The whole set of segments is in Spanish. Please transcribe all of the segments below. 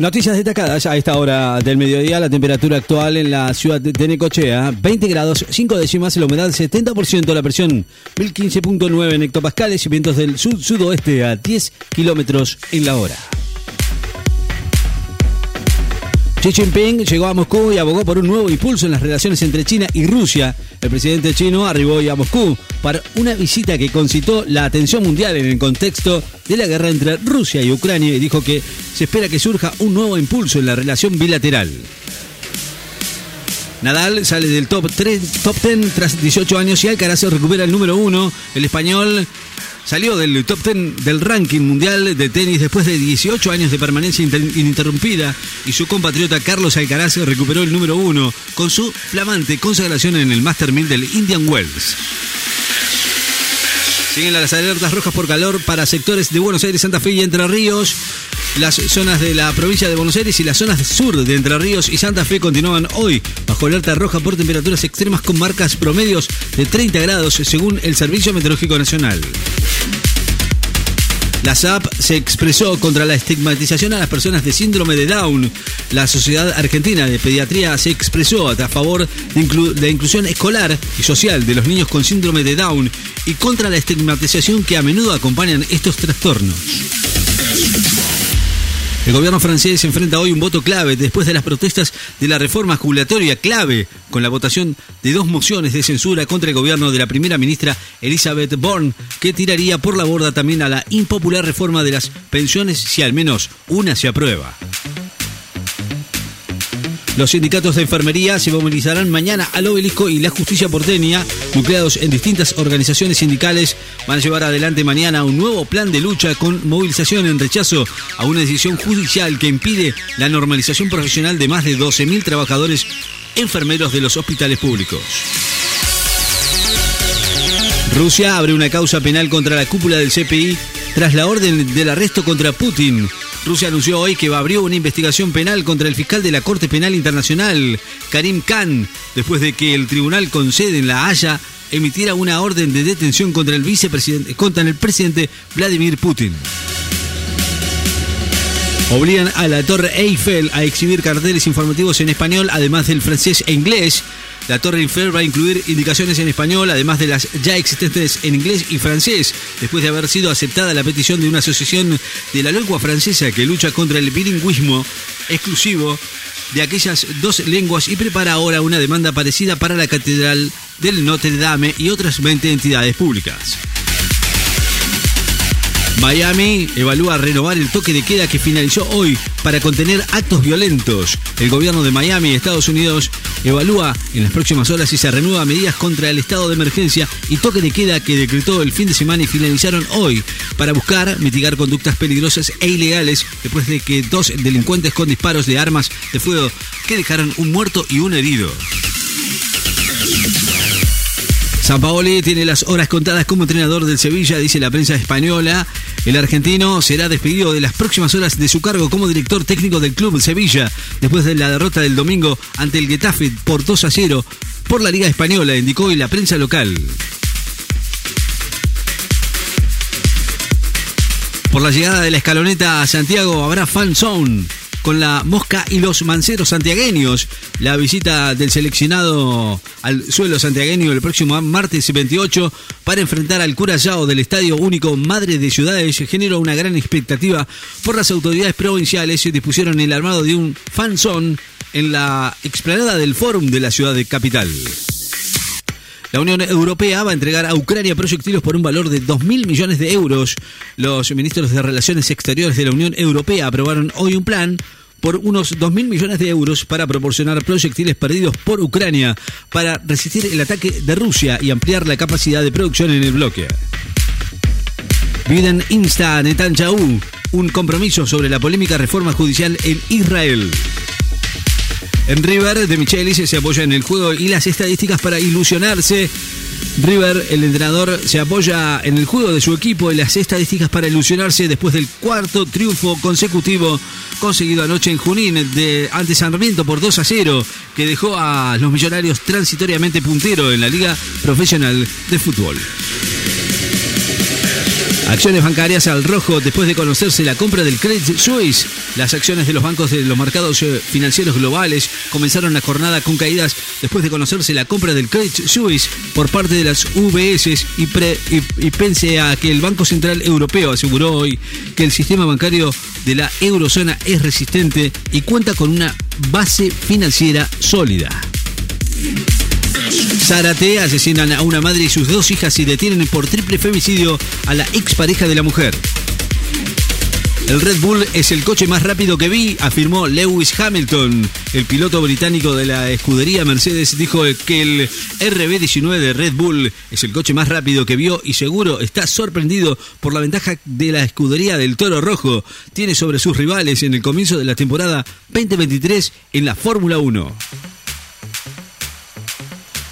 Noticias destacadas a esta hora del mediodía. La temperatura actual en la ciudad de Necochea, 20 grados, 5 décimas, la humedad 70%, la presión 1015.9 en hectopascales y vientos del sud-sudoeste a 10 kilómetros en la hora. Xi Jinping llegó a Moscú y abogó por un nuevo impulso en las relaciones entre China y Rusia. El presidente chino arribó hoy a Moscú para una visita que concitó la atención mundial en el contexto de la guerra entre Rusia y Ucrania y dijo que se espera que surja un nuevo impulso en la relación bilateral. Nadal sale del top, 3, top 10 tras 18 años y Alcaraz recupera el número 1. El español Salió del top 10 del ranking mundial de tenis después de 18 años de permanencia ininterrumpida y su compatriota Carlos Alcaraz recuperó el número 1 con su flamante consagración en el Master 1000 del Indian Wells. Siguen las alertas rojas por calor para sectores de Buenos Aires, Santa Fe y Entre Ríos. Las zonas de la provincia de Buenos Aires y las zonas sur de Entre Ríos y Santa Fe continúan hoy bajo alerta roja por temperaturas extremas con marcas promedios de 30 grados según el Servicio Meteorológico Nacional. La SAP se expresó contra la estigmatización a las personas de síndrome de Down. La Sociedad Argentina de Pediatría se expresó a favor de la inclusión escolar y social de los niños con síndrome de Down y contra la estigmatización que a menudo acompañan estos trastornos. El gobierno francés enfrenta hoy un voto clave después de las protestas de la reforma jubilatoria clave con la votación de dos mociones de censura contra el gobierno de la primera ministra Elizabeth Bourne, que tiraría por la borda también a la impopular reforma de las pensiones si al menos una se aprueba. Los sindicatos de enfermería se movilizarán mañana al obelisco y la justicia porteña, nucleados en distintas organizaciones sindicales, van a llevar adelante mañana un nuevo plan de lucha con movilización en rechazo a una decisión judicial que impide la normalización profesional de más de 12.000 trabajadores enfermeros de los hospitales públicos. Rusia abre una causa penal contra la cúpula del CPI tras la orden del arresto contra Putin. Rusia anunció hoy que abrió una investigación penal contra el fiscal de la Corte Penal Internacional, Karim Khan, después de que el tribunal con sede en La Haya emitiera una orden de detención contra el vicepresidente, contra el presidente Vladimir Putin. Obligan a la Torre Eiffel a exhibir carteles informativos en español, además del francés e inglés. La Torre Eiffel va a incluir indicaciones en español, además de las ya existentes en inglés y francés, después de haber sido aceptada la petición de una asociación de la lengua francesa que lucha contra el bilingüismo exclusivo de aquellas dos lenguas y prepara ahora una demanda parecida para la Catedral del Notre Dame y otras 20 entidades públicas. Miami evalúa renovar el toque de queda que finalizó hoy para contener actos violentos. El gobierno de Miami, Estados Unidos, evalúa en las próximas horas si se renueva medidas contra el estado de emergencia y toque de queda que decretó el fin de semana y finalizaron hoy para buscar mitigar conductas peligrosas e ilegales después de que dos delincuentes con disparos de armas de fuego que dejaron un muerto y un herido. San Paoli tiene las horas contadas como entrenador del Sevilla, dice la prensa española. El argentino será despedido de las próximas horas de su cargo como director técnico del club Sevilla, después de la derrota del domingo ante el Getafe por 2 a 0 por la Liga Española, indicó hoy la prensa local. Por la llegada de la escaloneta a Santiago habrá fan zone con la Mosca y los Manceros santiagueños. La visita del seleccionado al suelo santiagueño el próximo martes 28 para enfrentar al Curayao del Estadio Único Madre de Ciudades generó una gran expectativa por las autoridades provinciales y dispusieron el armado de un fanzón en la explanada del Fórum de la ciudad de capital. La Unión Europea va a entregar a Ucrania proyectiles por un valor de 2.000 millones de euros. Los ministros de Relaciones Exteriores de la Unión Europea aprobaron hoy un plan por unos 2.000 millones de euros para proporcionar proyectiles perdidos por Ucrania para resistir el ataque de Rusia y ampliar la capacidad de producción en el bloque. Biden insta a Netanyahu un compromiso sobre la polémica reforma judicial en Israel. En River, de Michelis se apoya en el juego y las estadísticas para ilusionarse. River, el entrenador, se apoya en el juego de su equipo y las estadísticas para ilusionarse después del cuarto triunfo consecutivo conseguido anoche en Junín de ante Sarmiento por 2 a 0, que dejó a los millonarios transitoriamente puntero en la Liga Profesional de Fútbol. Acciones bancarias al rojo después de conocerse la compra del Credit Suisse. Las acciones de los bancos de los mercados eh, financieros globales comenzaron la jornada con caídas después de conocerse la compra del Credit Suisse por parte de las UBS y, pense a que el Banco Central Europeo aseguró hoy que el sistema bancario de la eurozona es resistente y cuenta con una base financiera sólida. Zárate asesinan a una madre y sus dos hijas y detienen por triple femicidio a la expareja de la mujer. El Red Bull es el coche más rápido que vi, afirmó Lewis Hamilton. El piloto británico de la escudería Mercedes dijo que el RB19 de Red Bull es el coche más rápido que vio y seguro está sorprendido por la ventaja de la escudería del Toro Rojo. Tiene sobre sus rivales en el comienzo de la temporada 2023 en la Fórmula 1.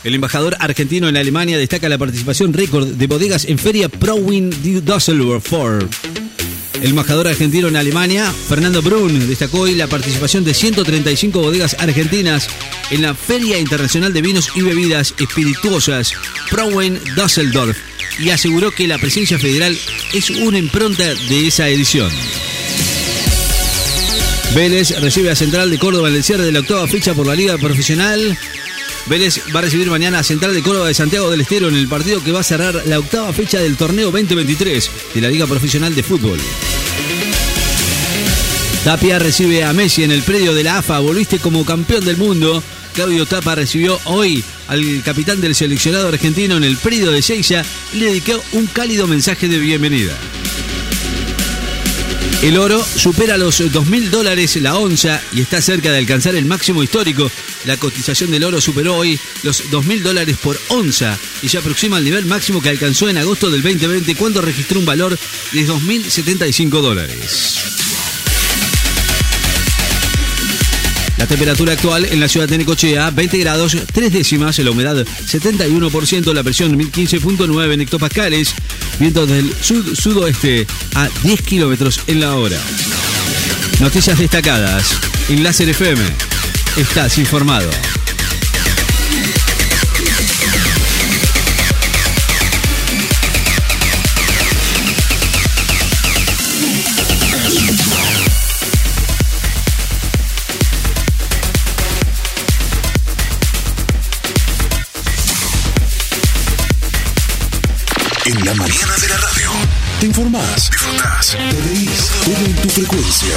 El embajador argentino en Alemania destaca la participación récord de bodegas en Feria ProWin Düsseldorf. El embajador argentino en Alemania, Fernando Brun, destacó hoy la participación de 135 bodegas argentinas en la Feria Internacional de Vinos y Bebidas Espirituosas ProWin Düsseldorf y aseguró que la presencia federal es una impronta de esa edición. Vélez recibe a Central de Córdoba en el cierre de la octava fecha por la Liga Profesional. Vélez va a recibir mañana a Central de Córdoba de Santiago del Estero en el partido que va a cerrar la octava fecha del torneo 2023 de la Liga Profesional de Fútbol. Tapia recibe a Messi en el predio de la AFA. Volviste como campeón del mundo. Claudio Tapa recibió hoy al capitán del seleccionado argentino en el predio de Seiza y le dedicó un cálido mensaje de bienvenida. El oro supera los 2.000 dólares la onza y está cerca de alcanzar el máximo histórico. La cotización del oro superó hoy los 2.000 dólares por onza y se aproxima al nivel máximo que alcanzó en agosto del 2020 cuando registró un valor de 2.075 dólares. La temperatura actual en la ciudad de Necochea, 20 grados, 3 décimas, la humedad 71%, la presión 1015.9 en hectopascales, vientos del sud-sudoeste a 10 kilómetros en la hora. Noticias destacadas en Láser FM. Estás informado. Informás, disfrutás, te reís, todo en tu frecuencia.